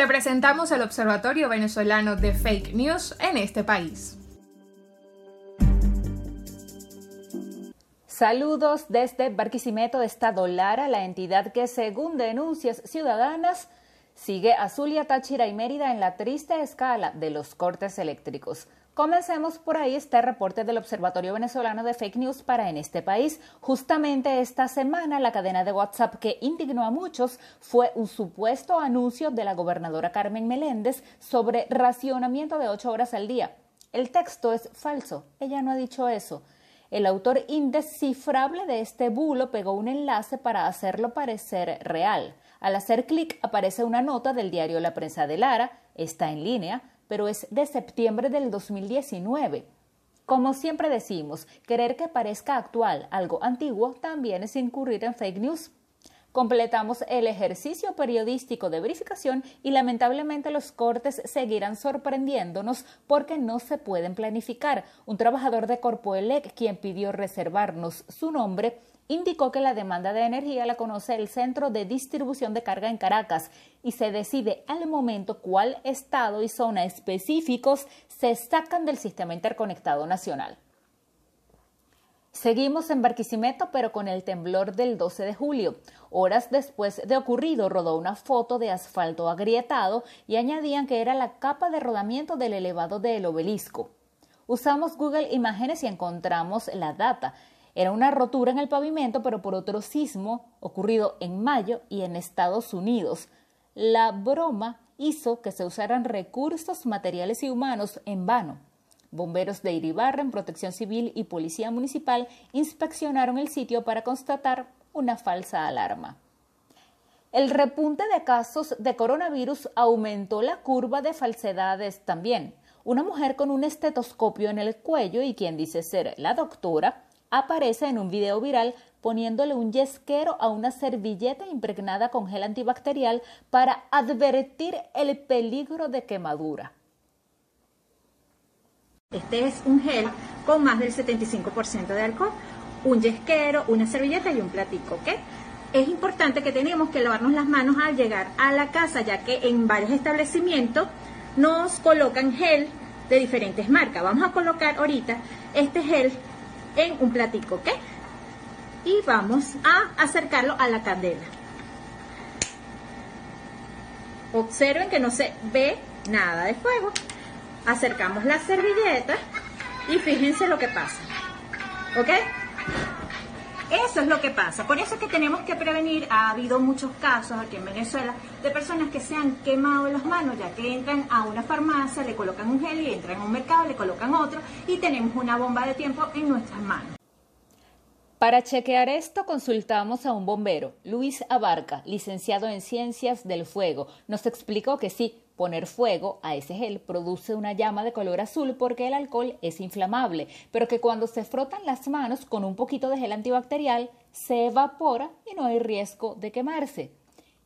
Te presentamos el Observatorio Venezolano de Fake News en este país. Saludos desde Barquisimeto Estado Lara, la entidad que según denuncias ciudadanas sigue a Zulia, Táchira y Mérida en la triste escala de los cortes eléctricos. Comencemos por ahí este reporte del Observatorio Venezolano de Fake News para en este país. Justamente esta semana la cadena de WhatsApp que indignó a muchos fue un supuesto anuncio de la gobernadora Carmen Meléndez sobre racionamiento de ocho horas al día. El texto es falso, ella no ha dicho eso. El autor indescifrable de este bulo pegó un enlace para hacerlo parecer real. Al hacer clic aparece una nota del diario La Prensa de Lara, está en línea, pero es de septiembre del 2019. Como siempre decimos, querer que parezca actual algo antiguo también es incurrir en fake news. Completamos el ejercicio periodístico de verificación y lamentablemente los cortes seguirán sorprendiéndonos porque no se pueden planificar. Un trabajador de Corpoelec, quien pidió reservarnos su nombre, indicó que la demanda de energía la conoce el Centro de Distribución de Carga en Caracas y se decide al momento cuál estado y zona específicos se sacan del sistema interconectado nacional. Seguimos en Barquisimeto, pero con el temblor del 12 de julio. Horas después de ocurrido, rodó una foto de asfalto agrietado y añadían que era la capa de rodamiento del elevado del obelisco. Usamos Google Imágenes y encontramos la data. Era una rotura en el pavimento, pero por otro sismo ocurrido en mayo y en Estados Unidos. La broma hizo que se usaran recursos materiales y humanos en vano. Bomberos de Iribarren, Protección Civil y Policía Municipal inspeccionaron el sitio para constatar una falsa alarma. El repunte de casos de coronavirus aumentó la curva de falsedades también. Una mujer con un estetoscopio en el cuello y quien dice ser la doctora aparece en un video viral poniéndole un yesquero a una servilleta impregnada con gel antibacterial para advertir el peligro de quemadura. Este es un gel con más del 75% de alcohol, un yesquero, una servilleta y un platico, ¿ok? Es importante que tenemos que lavarnos las manos al llegar a la casa, ya que en varios establecimientos nos colocan gel de diferentes marcas. Vamos a colocar ahorita este gel en un platico. Y vamos a acercarlo a la candela. Observen que no se ve nada de fuego. Acercamos la servilleta y fíjense lo que pasa. ¿Ok? Eso es lo que pasa. Por eso es que tenemos que prevenir. Ha habido muchos casos aquí en Venezuela de personas que se han quemado las manos, ya que entran a una farmacia, le colocan un gel y entran a un mercado, le colocan otro y tenemos una bomba de tiempo en nuestras manos. Para chequear esto, consultamos a un bombero, Luis Abarca, licenciado en Ciencias del Fuego. Nos explicó que sí, poner fuego a ese gel produce una llama de color azul porque el alcohol es inflamable, pero que cuando se frotan las manos con un poquito de gel antibacterial se evapora y no hay riesgo de quemarse.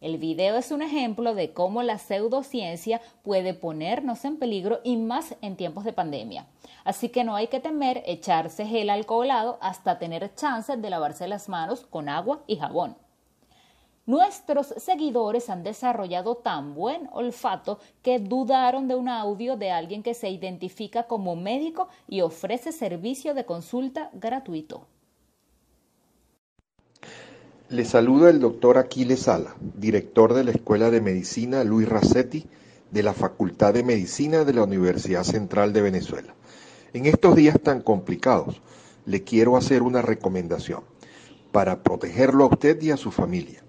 El video es un ejemplo de cómo la pseudociencia puede ponernos en peligro y más en tiempos de pandemia. Así que no hay que temer echarse gel alcoholado hasta tener chance de lavarse las manos con agua y jabón. Nuestros seguidores han desarrollado tan buen olfato que dudaron de un audio de alguien que se identifica como médico y ofrece servicio de consulta gratuito. Le saluda el doctor Aquiles Sala, director de la Escuela de Medicina Luis Racetti de la Facultad de Medicina de la Universidad Central de Venezuela. En estos días tan complicados, le quiero hacer una recomendación para protegerlo a usted y a su familia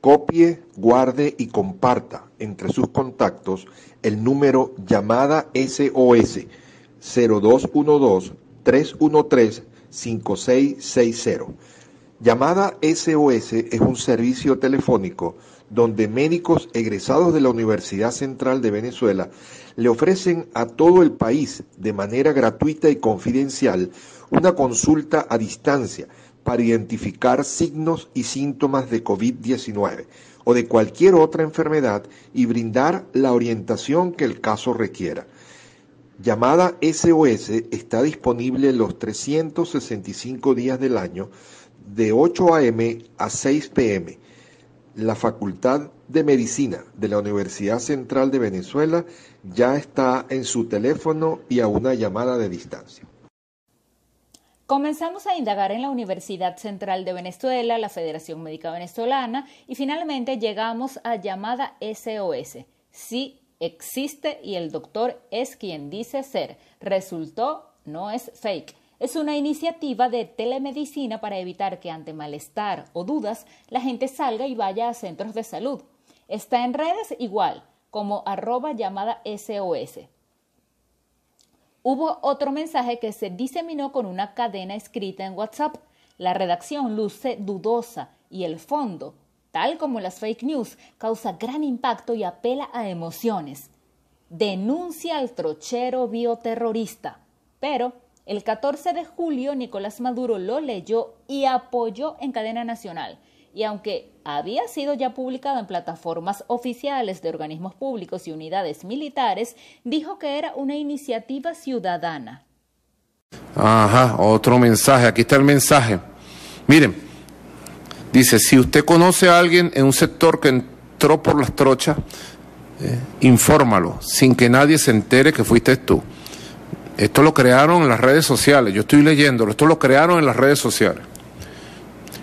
Copie, guarde y comparta entre sus contactos el número llamada SOS 0212-313-5660. Llamada SOS es un servicio telefónico donde médicos egresados de la Universidad Central de Venezuela le ofrecen a todo el país de manera gratuita y confidencial una consulta a distancia para identificar signos y síntomas de COVID-19 o de cualquier otra enfermedad y brindar la orientación que el caso requiera. Llamada SOS está disponible los 365 días del año de 8 a.m. a 6 p.m. la Facultad de Medicina de la Universidad Central de Venezuela ya está en su teléfono y a una llamada de distancia. Comenzamos a indagar en la Universidad Central de Venezuela, la Federación Médica Venezolana y finalmente llegamos a llamada SOS. Sí existe y el doctor es quien dice ser. Resultó, no es fake. Es una iniciativa de telemedicina para evitar que ante malestar o dudas la gente salga y vaya a centros de salud. Está en redes igual, como arroba llamada SOS. Hubo otro mensaje que se diseminó con una cadena escrita en WhatsApp. La redacción luce dudosa y el fondo, tal como las fake news, causa gran impacto y apela a emociones. Denuncia al trochero bioterrorista. Pero el 14 de julio Nicolás Maduro lo leyó y apoyó en cadena nacional y aunque había sido ya publicado en plataformas oficiales de organismos públicos y unidades militares, dijo que era una iniciativa ciudadana. Ajá, otro mensaje, aquí está el mensaje. Miren, dice, si usted conoce a alguien en un sector que entró por las trochas, eh, infórmalo, sin que nadie se entere que fuiste tú. Esto lo crearon en las redes sociales, yo estoy leyéndolo, esto lo crearon en las redes sociales.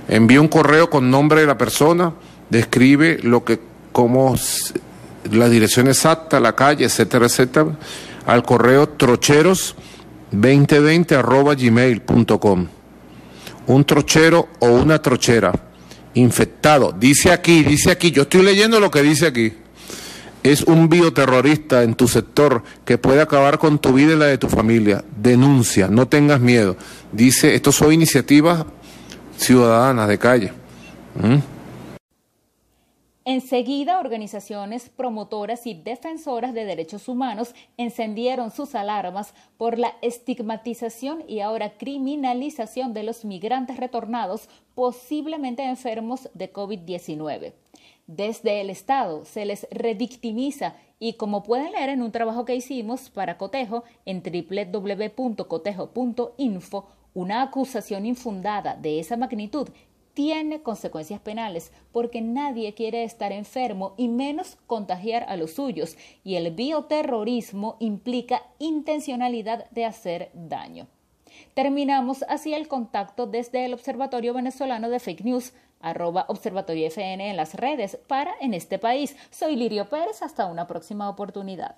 Envía un correo con nombre de la persona, describe lo que, como la dirección exacta, la calle, etcétera, etcétera, al correo trocheros2020 arroba gmail.com. Un trochero o una trochera infectado, dice aquí, dice aquí, yo estoy leyendo lo que dice aquí. Es un bioterrorista en tu sector que puede acabar con tu vida y la de tu familia. Denuncia, no tengas miedo. Dice, esto son iniciativas ciudadanas de calle. ¿Mm? Enseguida, organizaciones promotoras y defensoras de derechos humanos encendieron sus alarmas por la estigmatización y ahora criminalización de los migrantes retornados posiblemente enfermos de COVID-19. Desde el Estado se les redictimiza y como pueden leer en un trabajo que hicimos para Cotejo en www.cotejo.info, una acusación infundada de esa magnitud tiene consecuencias penales porque nadie quiere estar enfermo y menos contagiar a los suyos y el bioterrorismo implica intencionalidad de hacer daño. Terminamos así el contacto desde el Observatorio Venezolano de Fake News, arroba Observatorio FN en las redes para en este país. Soy Lirio Pérez, hasta una próxima oportunidad.